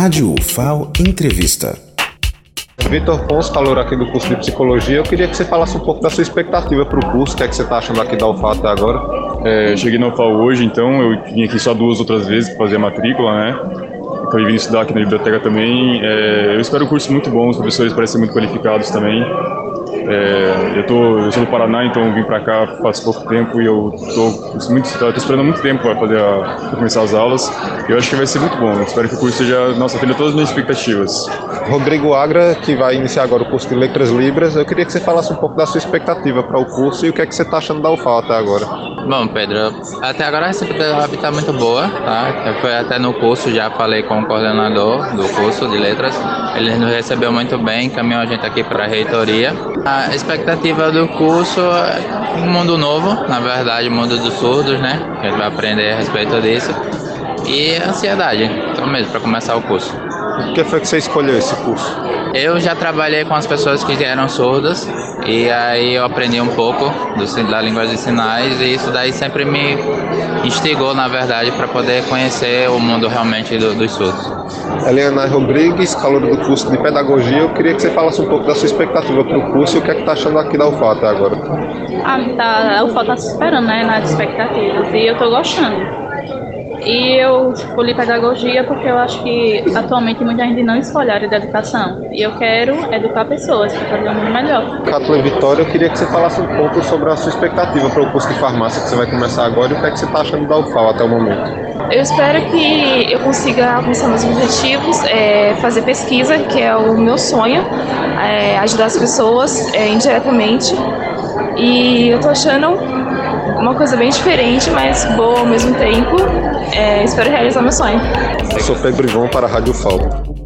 Rádio UFAO Entrevista. Vitor Ponce, calor aqui do curso de Psicologia. Eu queria que você falasse um pouco da sua expectativa para o curso, o que é que você está achando aqui da UFAO até agora? É, cheguei na UFAO hoje, então eu vim aqui só duas outras vezes para fazer a matrícula, né? Acabei vindo estudar aqui na biblioteca também. É, eu espero um curso muito bom, os professores parecem muito qualificados também. É, eu, tô, eu sou do Paraná, então vim para cá faz pouco tempo e eu estou muito, tô esperando muito tempo para fazer pra começar as aulas. Eu acho que vai ser muito bom. Eu espero que o curso seja, nossa, atenda todas as minhas expectativas. Rodrigo Agra, que vai iniciar agora o curso de Letras Libras, eu queria que você falasse um pouco da sua expectativa para o curso e o que é que você está achando da UFAL até agora. Bom, Pedro, até agora a receptividade está muito boa, tá? Fui até no curso, já falei com o coordenador do curso de letras. Ele nos recebeu muito bem, encaminhou a gente aqui para a reitoria. A expectativa do curso é um mundo novo, na verdade, o mundo dos surdos, né? A gente vai aprender a respeito disso. E ansiedade, então mesmo, para começar o curso. Por que foi que você escolheu esse curso? Eu já trabalhei com as pessoas que eram surdas e aí eu aprendi um pouco do, da língua de sinais e isso daí sempre me instigou, na verdade, para poder conhecer o mundo realmente do, dos surdos. Eliana Rodrigues, calor do curso de Pedagogia, eu queria que você falasse um pouco da sua expectativa para o curso e o que é que está achando aqui da UFA até agora. Ah, tá, a UFA está se esperando, né, nas expectativas e eu estou gostando. E eu escolhi pedagogia porque eu acho que atualmente muita gente não escolhe a área da educação. E eu quero educar pessoas para fazer um mundo melhor. Kathleen Vitória, eu queria que você falasse um pouco sobre a sua expectativa para o curso de farmácia que você vai começar agora e o que, é que você está achando da UFAL até o momento. Eu espero que eu consiga alcançar meus objetivos, é, fazer pesquisa, que é o meu sonho, é, ajudar as pessoas é, indiretamente. E eu tô achando uma coisa bem diferente, mas boa ao mesmo tempo. É, espero realizar meu sonho. Eu sou Pedro Ivon para a Rádio FAO.